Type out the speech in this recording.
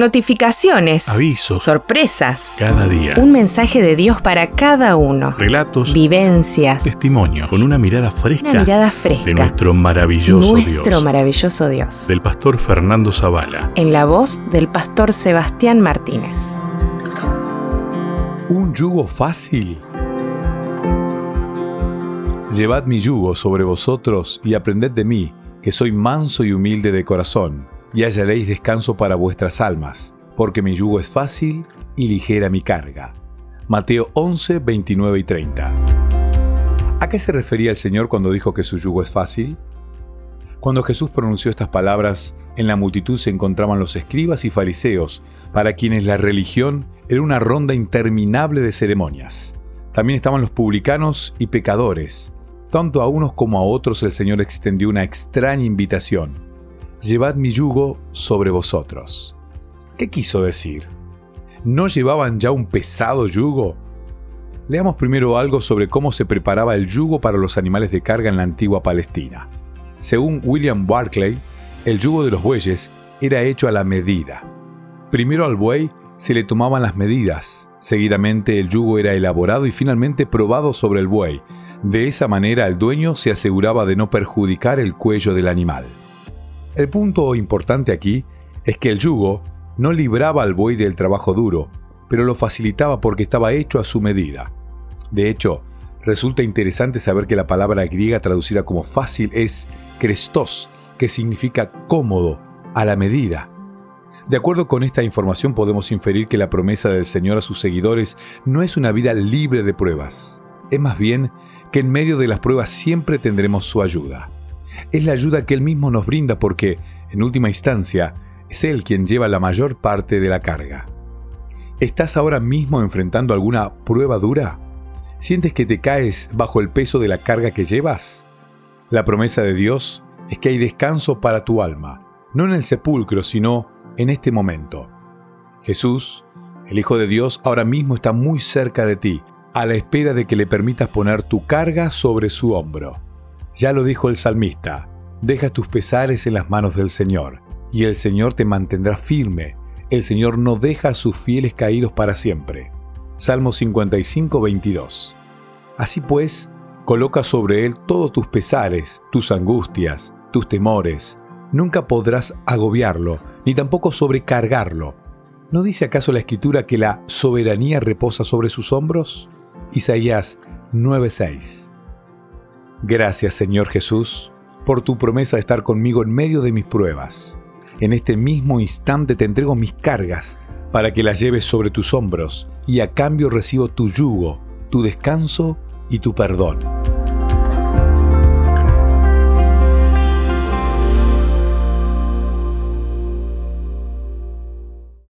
Notificaciones. Avisos. Sorpresas. Cada día. Un mensaje de Dios para cada uno. Relatos. Vivencias. Testimonios. Con una mirada fresca. Una mirada fresca. De nuestro maravilloso Nuestro Dios. maravilloso Dios. Del pastor Fernando Zavala. En la voz del pastor Sebastián Martínez. ¿Un yugo fácil? Llevad mi yugo sobre vosotros y aprended de mí, que soy manso y humilde de corazón, y hallaréis descanso para vuestras almas, porque mi yugo es fácil y ligera mi carga. Mateo 11, 29 y 30. ¿A qué se refería el Señor cuando dijo que su yugo es fácil? Cuando Jesús pronunció estas palabras, en la multitud se encontraban los escribas y fariseos, para quienes la religión era una ronda interminable de ceremonias. También estaban los publicanos y pecadores. Tanto a unos como a otros el Señor extendió una extraña invitación. Llevad mi yugo sobre vosotros. ¿Qué quiso decir? ¿No llevaban ya un pesado yugo? Leamos primero algo sobre cómo se preparaba el yugo para los animales de carga en la antigua Palestina. Según William Barclay, el yugo de los bueyes era hecho a la medida. Primero al buey se le tomaban las medidas, seguidamente el yugo era elaborado y finalmente probado sobre el buey. De esa manera el dueño se aseguraba de no perjudicar el cuello del animal. El punto importante aquí es que el yugo no libraba al buey del trabajo duro, pero lo facilitaba porque estaba hecho a su medida. De hecho, resulta interesante saber que la palabra griega traducida como fácil es krestos, que significa cómodo, a la medida. De acuerdo con esta información podemos inferir que la promesa del Señor a sus seguidores no es una vida libre de pruebas, es más bien que en medio de las pruebas siempre tendremos su ayuda. Es la ayuda que Él mismo nos brinda porque, en última instancia, es Él quien lleva la mayor parte de la carga. ¿Estás ahora mismo enfrentando alguna prueba dura? ¿Sientes que te caes bajo el peso de la carga que llevas? La promesa de Dios es que hay descanso para tu alma, no en el sepulcro, sino en este momento. Jesús, el Hijo de Dios, ahora mismo está muy cerca de ti, a la espera de que le permitas poner tu carga sobre su hombro. Ya lo dijo el salmista, deja tus pesares en las manos del Señor, y el Señor te mantendrá firme, el Señor no deja a sus fieles caídos para siempre. Salmo 55, 22. Así pues, coloca sobre Él todos tus pesares, tus angustias, tus temores. Nunca podrás agobiarlo, ni tampoco sobrecargarlo. ¿No dice acaso la Escritura que la soberanía reposa sobre sus hombros? Isaías 9:6. Gracias Señor Jesús por tu promesa de estar conmigo en medio de mis pruebas. En este mismo instante te entrego mis cargas para que las lleves sobre tus hombros y a cambio recibo tu yugo, tu descanso y tu perdón.